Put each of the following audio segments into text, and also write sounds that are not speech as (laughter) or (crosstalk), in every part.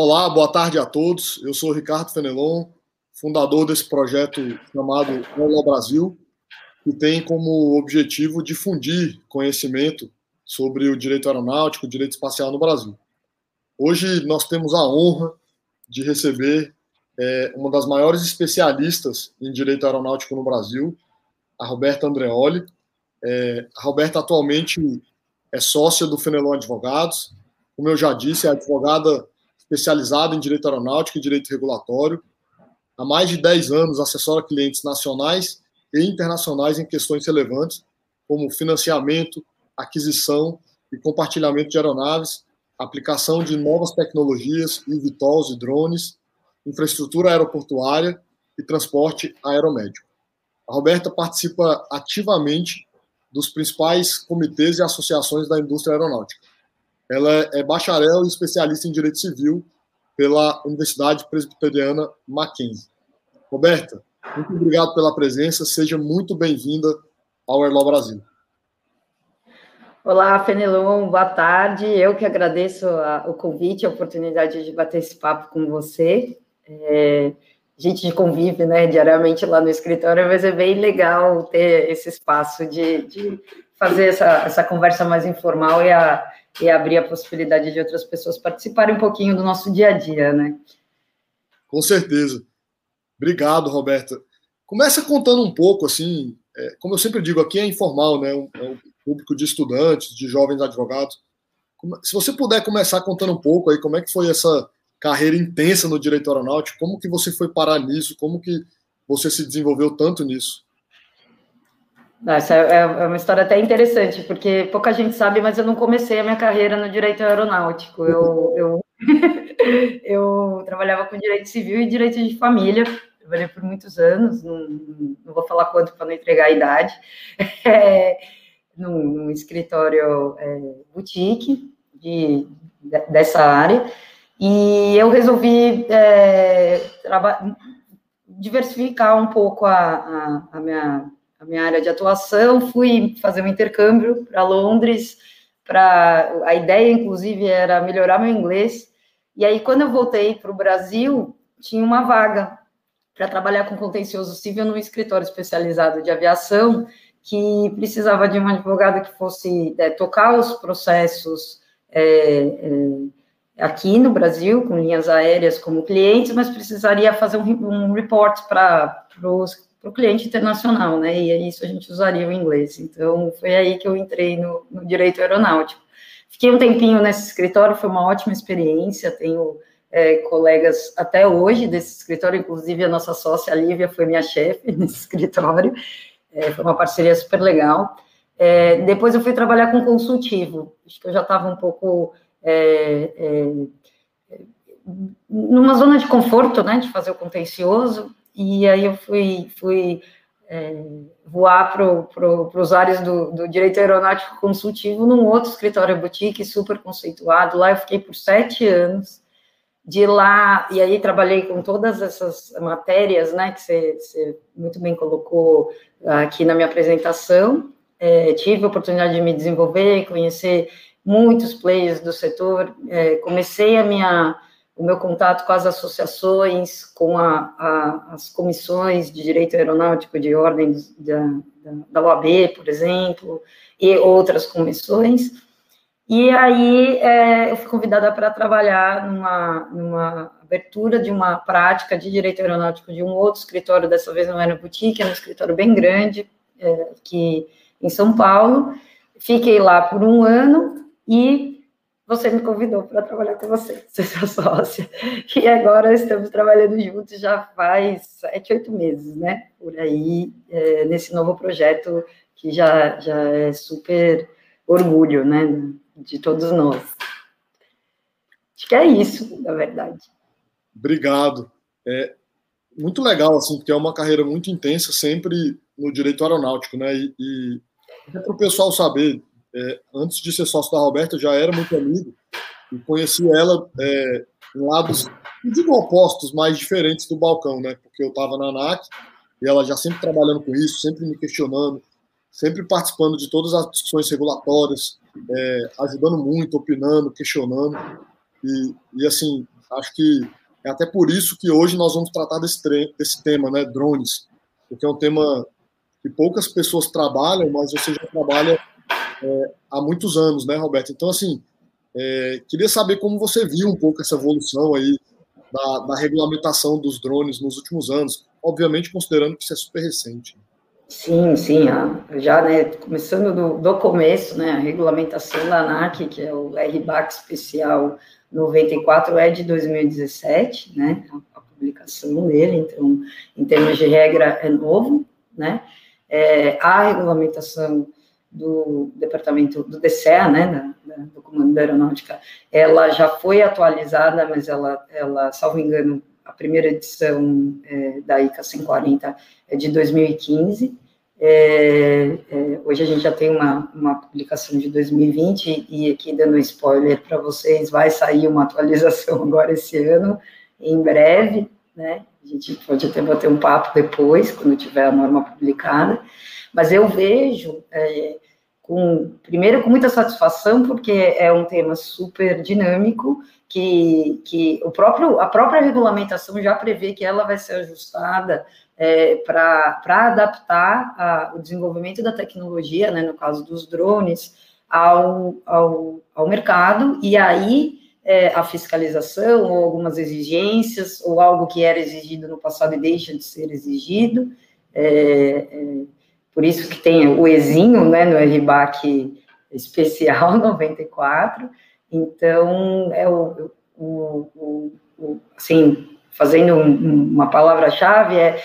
Olá, boa tarde a todos. Eu sou Ricardo Fenelon, fundador desse projeto chamado Olá Brasil, que tem como objetivo difundir conhecimento sobre o direito aeronáutico, o direito espacial no Brasil. Hoje nós temos a honra de receber é, uma das maiores especialistas em direito aeronáutico no Brasil, a Roberta Andreoli. É, a Roberta atualmente é sócia do Fenelon Advogados. Como eu já disse, é advogada especializada em direito aeronáutico e direito regulatório. Há mais de 10 anos assessora clientes nacionais e internacionais em questões relevantes, como financiamento, aquisição e compartilhamento de aeronaves, aplicação de novas tecnologias, eVTOLs e drones, infraestrutura aeroportuária e transporte aeromédico. A Roberta participa ativamente dos principais comitês e associações da indústria aeronáutica. Ela é bacharel e especialista em direito civil pela Universidade Presbiteriana Mackenzie. Roberta, muito obrigado pela presença, seja muito bem-vinda ao Erló Brasil. Olá, Fenelon, boa tarde. Eu que agradeço a, o convite, a oportunidade de bater esse papo com você. É, a gente convive né, diariamente lá no escritório, mas é bem legal ter esse espaço de, de fazer essa, essa conversa mais informal e a, e abrir a possibilidade de outras pessoas participarem um pouquinho do nosso dia a dia, né? Com certeza. Obrigado, Roberta. Começa contando um pouco, assim, é, como eu sempre digo, aqui é informal, né? É um público de estudantes, de jovens advogados. Se você puder começar contando um pouco aí, como é que foi essa carreira intensa no direito aeronáutico, como que você foi parar nisso, como que você se desenvolveu tanto nisso? Essa é, é, é uma história até interessante, porque pouca gente sabe, mas eu não comecei a minha carreira no direito aeronáutico. Eu, eu, (laughs) eu trabalhava com direito civil e direito de família, trabalhei por muitos anos, não, não vou falar quanto para não entregar a idade, (laughs) é, num, num, escritório é, boutique de, dessa área, e eu resolvi é, diversificar um pouco a, a, a minha a minha área de atuação, fui fazer um intercâmbio para Londres, para a ideia, inclusive, era melhorar meu inglês. E aí, quando eu voltei para o Brasil, tinha uma vaga para trabalhar com contencioso civil num escritório especializado de aviação, que precisava de um advogado que fosse é, tocar os processos é, é, aqui no Brasil, com linhas aéreas como clientes, mas precisaria fazer um, um report para os para o cliente internacional, né? E isso a gente usaria o inglês. Então, foi aí que eu entrei no, no, direito aeronáutico. Fiquei um tempinho nesse escritório, foi uma ótima experiência. Tenho é, colegas até hoje desse escritório, inclusive a nossa sócia Lívia foi minha chefe (laughs) nesse escritório. É, foi uma parceria super legal. É, depois eu fui trabalhar com consultivo. Acho que eu já estava um pouco é, é, numa zona de conforto, né, de fazer o contencioso, e aí eu fui, fui é, voar para pro, os ares do, do, direito aeronáutico consultivo num outro escritório boutique super conceituado. Lá eu fiquei por sete anos. De lá, e aí trabalhei com todas essas matérias, né, que você muito bem colocou aqui na minha apresentação. É, tive a oportunidade de me desenvolver, conhecer muitos players do setor. É, comecei a minha o meu contato com as associações, com a, a, as comissões de direito aeronáutico de ordem da, da, OAB, por exemplo, e outras comissões. E aí é, eu fui convidada para trabalhar numa, numa abertura de uma prática de direito aeronáutico de um outro escritório, dessa vez não era boutique, era um escritório bem grande, é, que em São Paulo. Fiquei lá por um ano e você me convidou para trabalhar com você, (laughs) ser sua sócia. E agora estamos trabalhando juntos já faz sete, oito meses, né? Por aí, é, nesse novo projeto que já, já é super orgulho, né? De todos nós. Acho que é isso, na verdade. Obrigado. É muito legal, assim, porque é uma carreira muito intensa, sempre no direito aeronáutico, né? E, e para o pessoal saber, é, antes de ser sócio da Roberta, já era muito amigo e conheci ela é, em lados, não digo opostos, mais diferentes do balcão, né? Porque eu estava na ANAC e ela já sempre trabalhando com isso, sempre me questionando, sempre participando de todas as discussões regulatórias, é, ajudando muito, opinando, questionando. E, e, assim, Acho que é até por isso que hoje nós vamos tratar desse, desse tema, né, drones, porque é um tema que poucas pessoas trabalham, mas você já trabalha é, há muitos anos, né, Roberto? Então, assim, é, queria saber como você viu um pouco essa evolução aí da, da, regulamentação dos drones nos últimos anos, obviamente considerando que isso é super recente. Sim, sim, já né, começando do, do começo, né, a regulamentação da ANAC, que é o RBAC especial 94, é de 2017, né, a, publicação dele, então, em termos de regra, é novo, né, é, a regulamentação do departamento do DCEA, né, da, da, do Comando da Aeronáutica, ela já foi atualizada, mas ela, ela salvo engano, a primeira edição é, da ICA 140 é de 2015. É, é, hoje a gente já tem uma, uma publicação de 2020 e aqui dando spoiler para vocês, vai sair uma atualização (laughs) agora esse ano, em breve, né? A gente pode até bater um papo depois, quando tiver a norma publicada. Mas eu vejo, é, com, primeiro, com muita satisfação, porque é um tema super dinâmico, que, que o próprio, a própria regulamentação já prevê que ela vai ser ajustada é, para adaptar a, o desenvolvimento da tecnologia, né, no caso dos drones, ao, ao, ao mercado, e aí é, a fiscalização, ou algumas exigências, ou algo que era exigido no passado e deixa de ser exigido. É, é por isso que tem o Ezinho, né, no RBAC especial (laughs) 94. Então, é o, o, o, o assim, fazendo um, uma palavra-chave, é,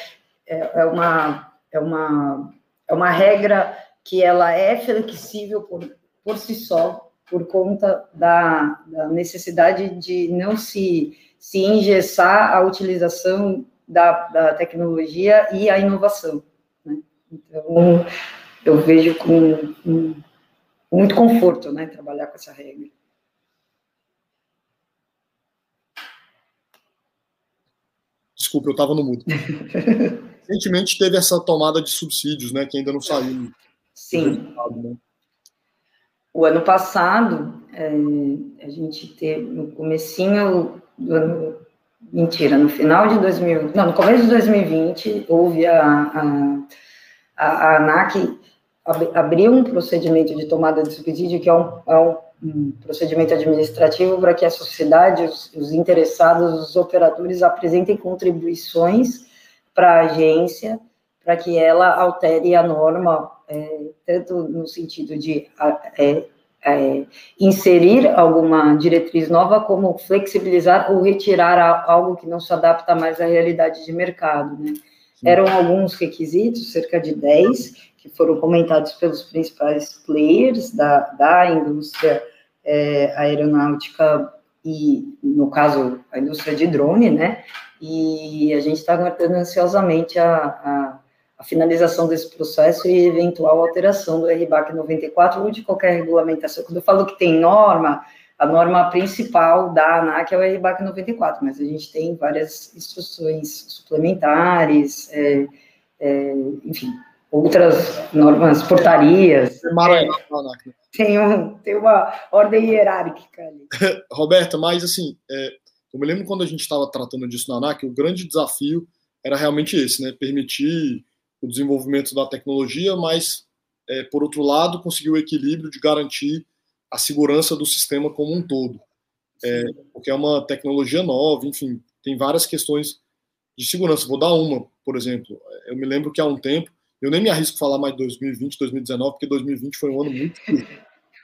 é, é, uma, é, uma, é uma regra que ela é flexível por, por si só, por conta da, da necessidade de não se, se engessar a utilização da, da tecnologia e a inovação. Então, eu vejo com, com muito conforto, né, trabalhar com essa regra. Desculpa, eu estava no mudo. (laughs) Recentemente teve essa tomada de subsídios, né, que ainda não saiu. Sim. Né? O ano passado, é, a gente teve, no comecinho do ano, mentira, no final de 2000, não, no começo de 2020, houve a, a a, a ANAC abriu um procedimento de tomada de subsídio, que é um, é um, procedimento administrativo para que a sociedade, os, os, interessados, os operadores apresentem contribuições para a agência, para que ela altere a norma, é, tanto no sentido de é, é, inserir alguma diretriz nova, como flexibilizar ou retirar algo que não se adapta mais à realidade de mercado, né? Eram alguns requisitos, cerca de 10, que foram comentados pelos principais players da, da indústria é, aeronáutica e, no caso, a indústria de drone, né? E a gente está aguardando ansiosamente a, a, a, finalização desse processo e eventual alteração do RBAC 94 ou de qualquer regulamentação. Quando eu falo que tem norma, a norma principal da ANAC é o RBAC 94, mas a gente tem várias instruções suplementares, é, é, enfim, outras normas, portarias. É, tem, um, tem uma ordem hierárquica ali. (laughs) Roberta, mas assim, é, eu me lembro quando a gente estava tratando disso na ANAC, o grande desafio era realmente esse, né? Permitir o desenvolvimento da tecnologia, mas, é, por outro lado, conseguir o equilíbrio de garantir a segurança do sistema como um todo. É, porque é uma tecnologia nova, enfim, tem várias questões de segurança. Vou dar uma, por exemplo. Eu me lembro que há um tempo, eu nem me arrisco a falar mais de 2020, 2019, porque 2020 foi um ano muito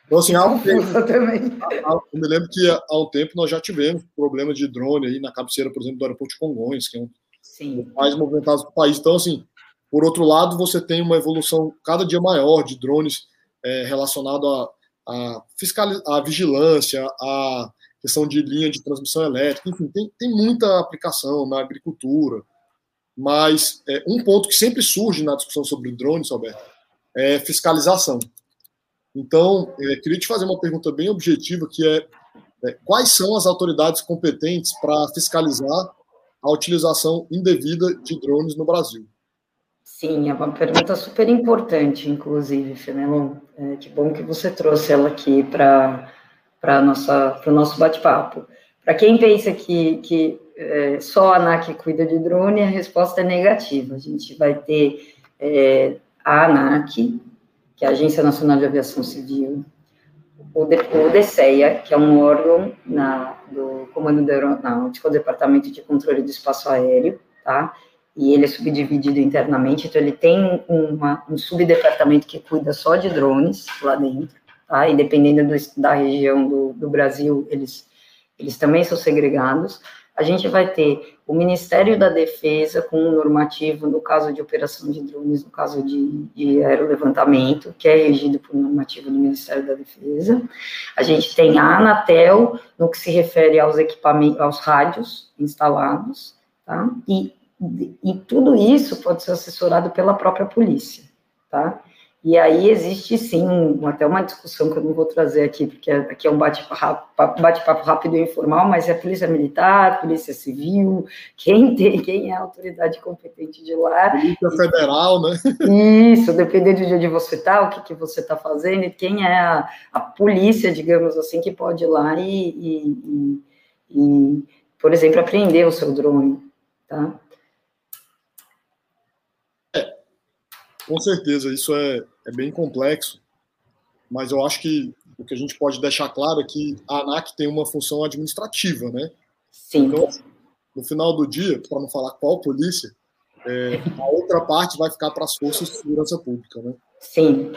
Então, assim, há um (laughs) tempo, eu me lembro que há um tempo nós já tivemos problemas de drone aí na cabeceira, por exemplo, do aeroporto de Congonhas, que é um Sim. dos mais movimentados do país. Então, assim, por outro lado, você tem uma evolução cada dia maior de drones é, relacionado a a, fiscal, a vigilância, a questão de linha de transmissão elétrica, enfim, tem, tem muita aplicação na agricultura. Mas é, um ponto que sempre surge na discussão sobre drones, Alberto, é fiscalização. Então, é, queria te fazer uma pergunta bem objetiva, que é, é quais são as autoridades competentes para fiscalizar a utilização indevida de drones no Brasil? Sim, é uma pergunta super importante, inclusive, Fenelon. É, que bom que você trouxe ela aqui para o nosso bate-papo. Para quem pensa que, que é, só a ANAC cuida de drone, a resposta é negativa. A gente vai ter é, a ANAC, que é a Agência Nacional de Aviação Civil, o, de, o DCEA, que é um órgão na, do Comando da Aeronáutica, o Departamento de Controle do Espaço Aéreo, tá? E ele é subdividido internamente, então ele tem uma, um subdepartamento que cuida só de drones lá dentro, tá? E dependendo do, da região do, do Brasil, eles, eles também são segregados a gente vai ter o Ministério da Defesa com um normativo no caso de operação de drones, no caso de, de aerolevantamento, que é regido por normativo do Ministério da Defesa. A gente tem a Anatel no que se refere aos equipamentos, aos rádios instalados, tá? E, e tudo isso pode ser assessorado pela própria polícia, tá? E aí existe sim um, até uma discussão que eu não vou trazer aqui, porque aqui é um bate-papo bate rápido e informal, mas é a polícia militar, polícia civil, quem tem, quem é a autoridade competente de lá. Polícia federal, né? Isso, dependendo de onde você está, o que, que você está fazendo, e quem é a, a, polícia, digamos assim, que pode ir lá e, e, e, e por exemplo, apreender o seu drone, tá? Com certeza, isso é, é bem complexo, mas eu acho que o que a gente pode deixar claro é que a ANAC tem uma função administrativa, né? Sim. Então, no final do dia, para não falar qual polícia, é, a outra parte vai ficar para as forças de segurança pública, né? Sim.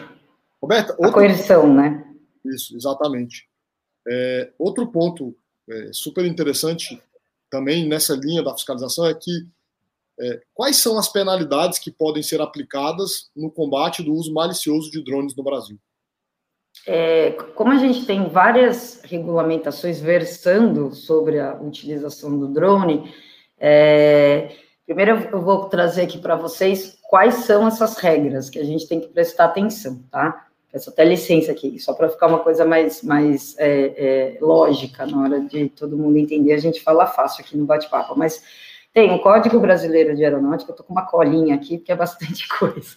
Roberta, a coerção, né? Isso, exatamente. É, outro ponto é, super interessante também nessa linha da fiscalização é que é, quais são as penalidades que podem ser aplicadas no combate do uso malicioso de drones no Brasil? É, como a gente tem várias regulamentações versando sobre a utilização do drone, é, primeiro eu vou trazer aqui para vocês quais são essas regras que a gente tem que prestar atenção, tá? Peço até licença aqui, só para ficar uma coisa mais, mais é, é, lógica na hora de todo mundo entender, a gente fala fácil aqui no bate-papo, mas tem o Código Brasileiro de Aeronáutica, eu estou com uma colinha aqui, porque é bastante (laughs) coisa.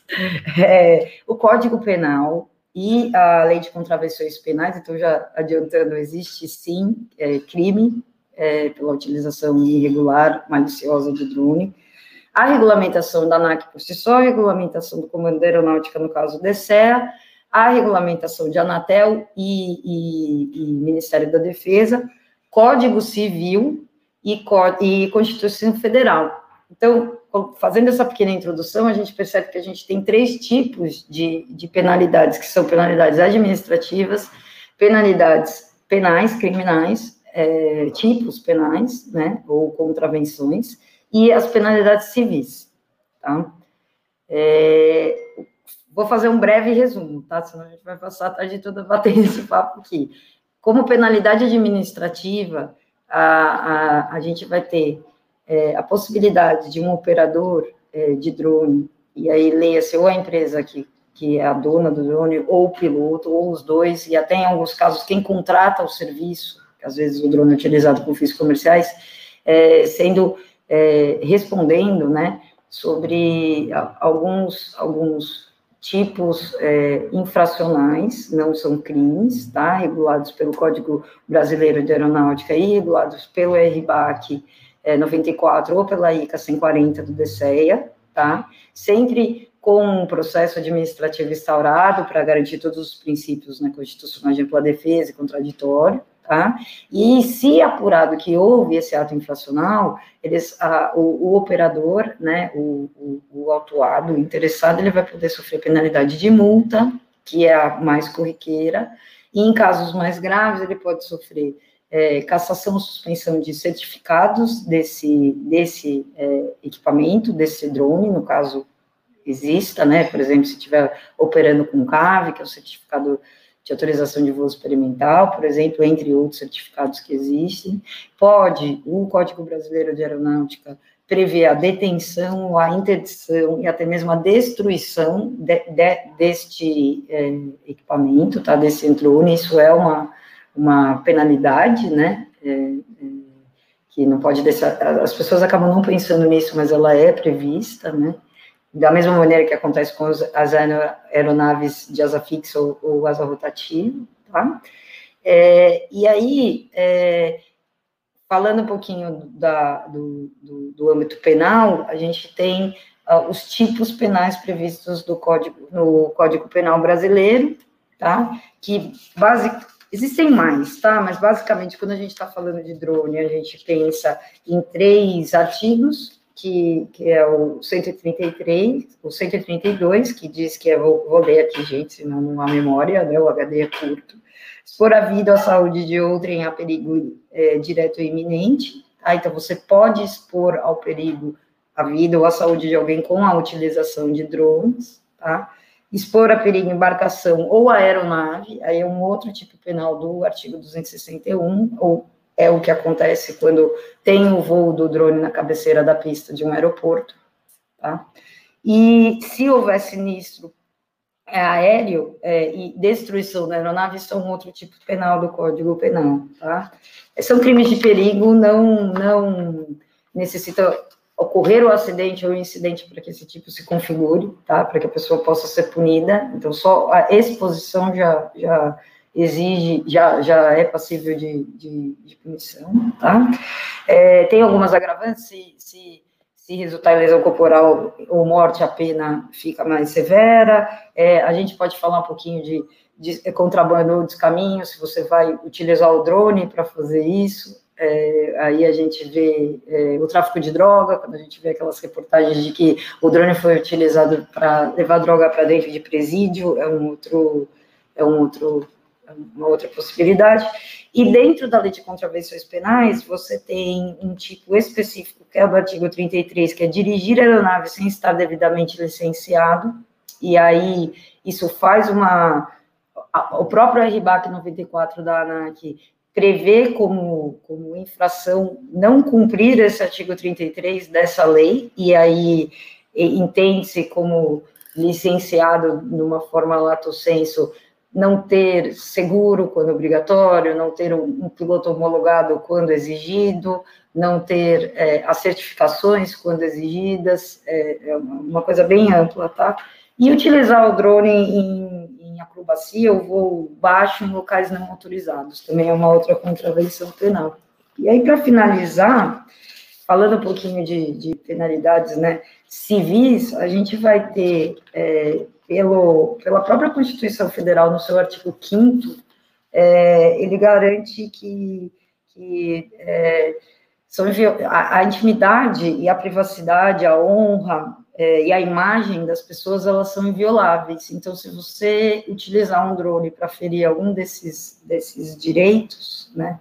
É, o Código Penal e a Lei de Contravenções Penais, então, já adiantando, existe sim é, crime é, pela utilização irregular, maliciosa de drone. A regulamentação da ANAC por si só, a regulamentação do Comando da Aeronáutica, no caso do a regulamentação de Anatel e, e, e Ministério da Defesa, Código Civil, e, e Constituição Federal. Então, fazendo essa pequena introdução, a gente percebe que a gente tem três tipos de, de penalidades, que são penalidades administrativas, penalidades penais, criminais, é, tipos penais, né, ou contravenções, e as penalidades civis, tá? É, vou fazer um breve resumo, tá? Senão a gente vai passar a tarde toda batendo esse papo aqui. Como penalidade administrativa, a, a, a gente vai ter é, a possibilidade de um operador é, de drone, e aí leia-se ou a empresa que, que é a dona do drone, ou o piloto, ou os dois, e até em alguns casos quem contrata o serviço, que às vezes o drone é utilizado com fins comerciais, é, sendo, é, respondendo, né, sobre alguns, alguns tipos é, infracionais, não são crimes, tá? Regulados pelo Código Brasileiro de Aeronáutica e regulados pelo RBAC é, 94 ou pela ICA 140 do DCEA, tá? Sempre com um processo administrativo instaurado para garantir todos os princípios né, constitucionais de ampla defesa e contraditório, tá? E se apurado que houve esse ato infracional, eles, a, o, o, operador, né, o, o, o, autuado, o interessado, ele vai poder sofrer penalidade de multa, que é a mais corriqueira, e em casos mais graves, ele pode sofrer é, cassação suspensão de certificados desse, desse é, equipamento, desse drone, no caso exista, né, por exemplo, se estiver operando com CAV, que é o certificado de autorização de voo experimental, por exemplo, entre outros certificados que existem. Pode o Código Brasileiro de Aeronáutica prever a detenção, a interdição e até mesmo a destruição de, de, deste é, equipamento, tá, desse drone, isso é uma, uma penalidade, né, é, é, que não pode deixar, as pessoas acabam não pensando nisso, mas ela é prevista, né, da mesma maneira que acontece com as aeronaves de asa fixa ou, ou asa rotativa, tá? É, e aí, é, falando um pouquinho da, do, do, do âmbito penal, a gente tem uh, os tipos penais previstos do código, no Código Penal brasileiro, tá? Que basic, existem mais, tá? Mas basicamente, quando a gente está falando de drone, a gente pensa em três artigos, que, que é o 133, o 132, que diz que é, vou, vou ler aqui, gente, senão não há memória, né? O HD é curto. Expor a vida ou a saúde de outrem a perigo é, direto e iminente, tá? Então, você pode expor ao perigo a vida ou a saúde de alguém com a utilização de drones, tá? Expor a perigo embarcação ou aeronave, aí é um outro tipo penal do artigo 261, ou é o que acontece quando tem o voo do drone na cabeceira da pista de um aeroporto, tá? E se houver sinistro é, aéreo é, e destruição da aeronave, são outro tipo penal do Código Penal, tá? São crimes de perigo, não, não necessitam ocorrer o acidente ou o incidente para que esse tipo se configure, tá? Para que a pessoa possa ser punida. Então, só a exposição já, já exige, já, já é passível de, de, de punição, tá? É, tem algumas agravantes, se, se, se resultar em lesão corporal ou morte, a pena fica mais severa. É, a gente pode falar um pouquinho de, de contrabando ou descaminho, se você vai utilizar o drone para fazer isso, é, aí a gente vê é, o tráfico de droga, quando a gente vê aquelas reportagens de que o drone foi utilizado para levar droga para dentro de presídio, é um outro, é um outro, é uma outra possibilidade. E dentro da lei de contravenções penais, você tem um tipo específico, que é o artigo 33, que é dirigir aeronave sem estar devidamente licenciado, e aí isso faz uma. O próprio RBAC 94 da ANAC prevê como, como infração não cumprir esse artigo 33 dessa lei, e aí entende-se como licenciado numa forma lato senso não ter seguro quando obrigatório, não ter um, um piloto homologado quando exigido, não ter é, as certificações quando exigidas, é, é uma coisa bem ampla, tá? E utilizar o drone em, em acrobacia ou voo baixo em locais não autorizados, também é uma outra contravenção penal. E aí, para finalizar, falando um pouquinho de, de, penalidades né, civis, a gente vai ter, é, pelo, pela própria Constituição Federal, no seu artigo 5 é, ele garante que, que é, são, a, a, intimidade e a privacidade, a honra, é, e a imagem das pessoas elas são invioláveis. Então, se você utilizar um drone para ferir algum desses, desses direitos, né,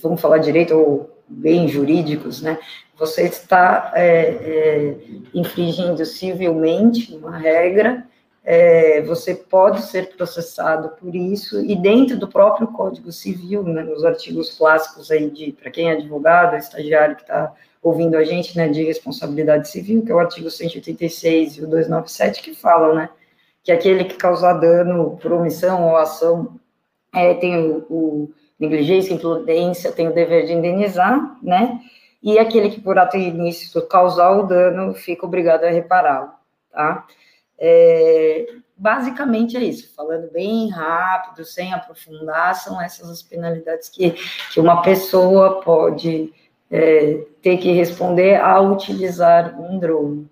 vamos falar direito ou bem jurídicos, né, você está é, é, infringindo civilmente uma regra, é, você pode ser processado por isso, e dentro do próprio Código Civil, né, nos artigos clássicos aí de, para quem é advogado, estagiário que está ouvindo a gente, né, de responsabilidade civil, que é o artigo 186 e o 297, que falam, né, que aquele que causar dano por omissão ou ação é, tem o, o negligência, imprudência, tem o dever de indenizar, né, e aquele que por ato ilícito causar o dano fica obrigado a repará-lo, tá? É, basicamente é isso, falando bem rápido, sem aprofundar, são essas as penalidades que, que uma pessoa pode é, ter que responder ao utilizar um drone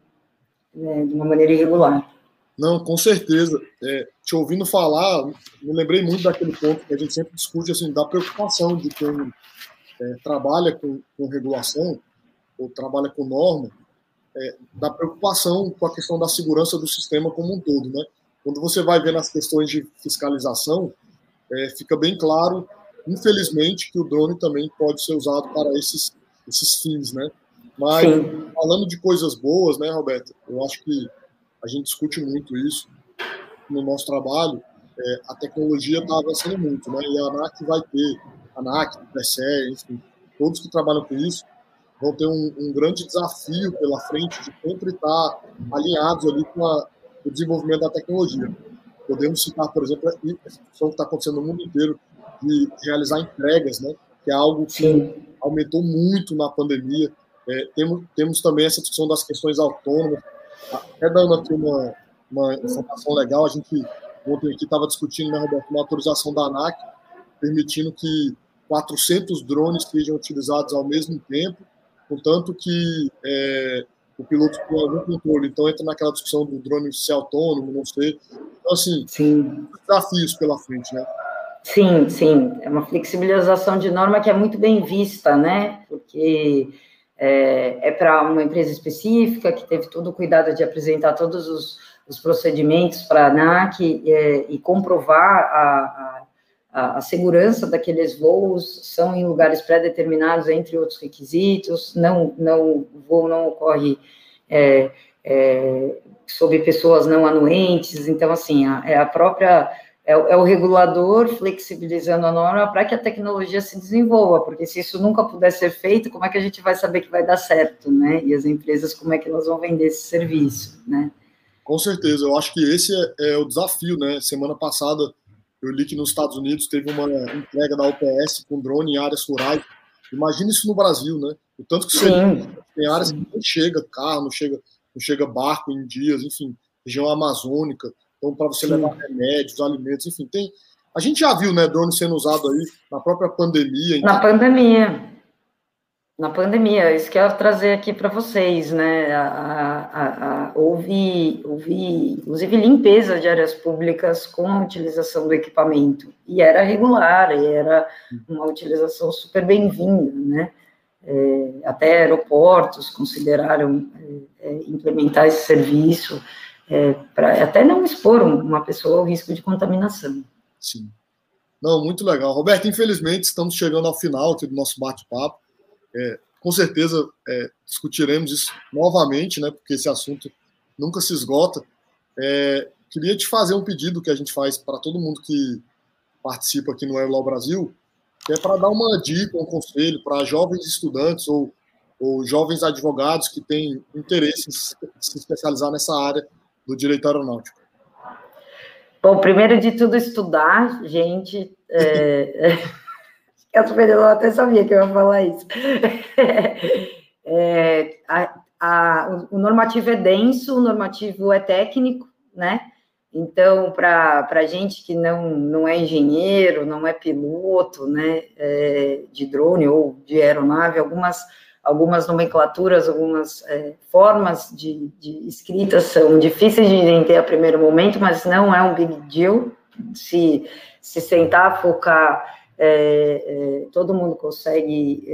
né, de uma maneira irregular. Não, com certeza. É, te ouvindo falar, me lembrei muito daquele ponto que a gente sempre discute, assim, da preocupação de quem é, trabalha com, com, regulação ou trabalha com norma, é, da preocupação com a questão da segurança do sistema como um todo, né? Quando você vai ver nas questões de fiscalização, é, fica bem claro, infelizmente, que o drone também pode ser usado para esses esses fins, né? Mas Sim. falando de coisas boas, né, Roberto? Eu acho que a gente discute muito isso no nosso trabalho. É, a tecnologia está avançando muito, né? E a ANAC vai ter, a ANAC, o PSE, enfim, todos que trabalham com isso vão ter um, um grande desafio pela frente de sempre estar alinhados ali com a, o desenvolvimento da tecnologia. Podemos citar, por exemplo, a questão que está acontecendo no mundo inteiro de realizar entregas, né? Que é algo que Sim aumentou muito na pandemia. É, temos, temos também essa discussão das questões autônomas. Até dando aqui uma, uma informação legal, a gente ontem aqui estava discutindo, né, Roberto, uma autorização da ANAC, permitindo que 400 drones sejam utilizados ao mesmo tempo, contanto que é, o piloto tem algum controle. Então entra naquela discussão do drone ser autônomo, não ser. Então, assim, sim. desafios pela frente, né? Sim, sim. É uma flexibilização de norma que é muito bem vista, né? Porque é, é para uma empresa específica que teve todo o cuidado de apresentar todos os, os procedimentos para a ANAC é, e comprovar a, a, a, segurança daqueles voos, são em lugares pré-determinados, entre outros requisitos, não, não, o voo não ocorre é, é, sobre pessoas não anuentes, então, assim, a, é a própria é, é, o regulador flexibilizando a norma para que a tecnologia se desenvolva, porque se isso nunca puder ser feito, como é que a gente vai saber que vai dar certo, né? E as empresas, como é que elas vão vender esse serviço, né? Com certeza, eu acho que esse é, é o desafio, né? Semana passada eu li que nos Estados Unidos teve uma entrega da UPS com drone em áreas rurais. Imagina isso no Brasil, né? O tanto que você tem áreas que não chega carro, não chega, não chega barco em dias, enfim, região amazônica. Então, para você Sim. levar remédios, alimentos, enfim, tem. A gente já viu, né, drone sendo usado aí na própria pandemia. Então... Na pandemia. Na pandemia, isso que eu trazer aqui para vocês, né? A, a, a, houve, houve, inclusive, limpeza de áreas públicas com a utilização do equipamento. E era regular, e era uma utilização super bem-vinda, né? É, até aeroportos consideraram é, é implementar esse serviço é, para até não expor uma pessoa ao risco de contaminação. Sim. Não, muito legal. Roberto, infelizmente estamos chegando ao final aqui do nosso bate-papo. É, com certeza é, discutiremos isso novamente, né, porque esse assunto nunca se esgota. É, queria te fazer um pedido que a gente faz para todo mundo que participa aqui no Aerolaw Brasil, que é para dar uma dica, um conselho para jovens estudantes ou, ou jovens advogados que têm interesse em se especializar nessa área do direito aeronáutico? Bom, primeiro de tudo, estudar, gente. É, (laughs) é, a Superelô até sabia que eu ia falar isso. (laughs) É, a, a, o normativo é denso, o normativo é técnico, né? Então, para gente que não, não é engenheiro, não é piloto, né, é, de drone ou de aeronave, algumas algumas nomenclaturas, algumas é, formas de, de, escrita são difíceis de entender a primeiro momento, mas não é um big deal. Se, se sentar, focar, é, é, todo mundo consegue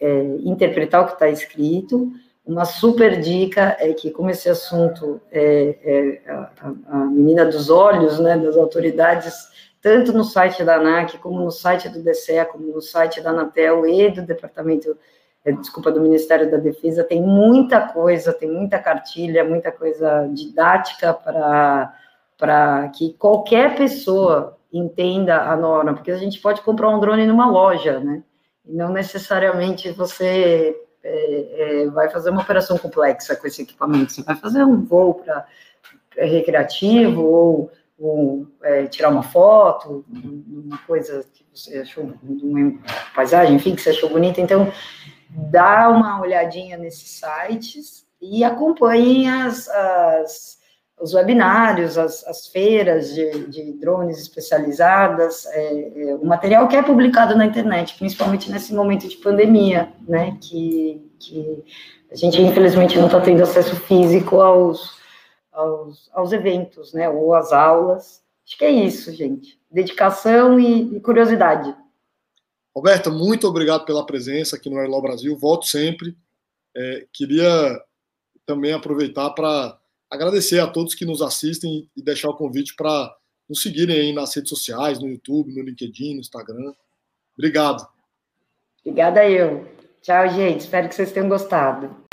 é, é, interpretar o que está escrito. Uma super dica é que, como esse assunto é, é a, a, menina dos olhos, né, das autoridades, tanto no site da ANAC, como no site do DCE, como no site da Anatel e do Departamento desculpa, do Ministério da Defesa, tem muita coisa, tem muita cartilha, muita coisa didática para que qualquer pessoa entenda a norma, porque a gente pode comprar um drone numa loja, né? E não necessariamente você é, é, vai fazer uma operação complexa com esse equipamento, você vai fazer um voo para é, recreativo ou, ou é, tirar uma foto, uma coisa que você achou, uma paisagem, enfim, que você achou bonita, então dá uma olhadinha nesses sites e acompanhem as, as os webinários, as, as feiras de, de, drones especializadas, é, é, o material que é publicado na internet, principalmente nesse momento de pandemia, né, que, que a gente infelizmente não está tendo acesso físico aos, aos, aos, eventos, né, ou às aulas. Acho que é isso, gente. Dedicação e, e curiosidade. Roberta, muito obrigado pela presença aqui no Airlaw Brasil. Volto sempre. É, queria também aproveitar para agradecer a todos que nos assistem e deixar o convite para nos seguirem aí nas redes sociais, no YouTube, no LinkedIn, no Instagram. Obrigado. Obrigada eu. Tchau, gente. Espero que vocês tenham gostado.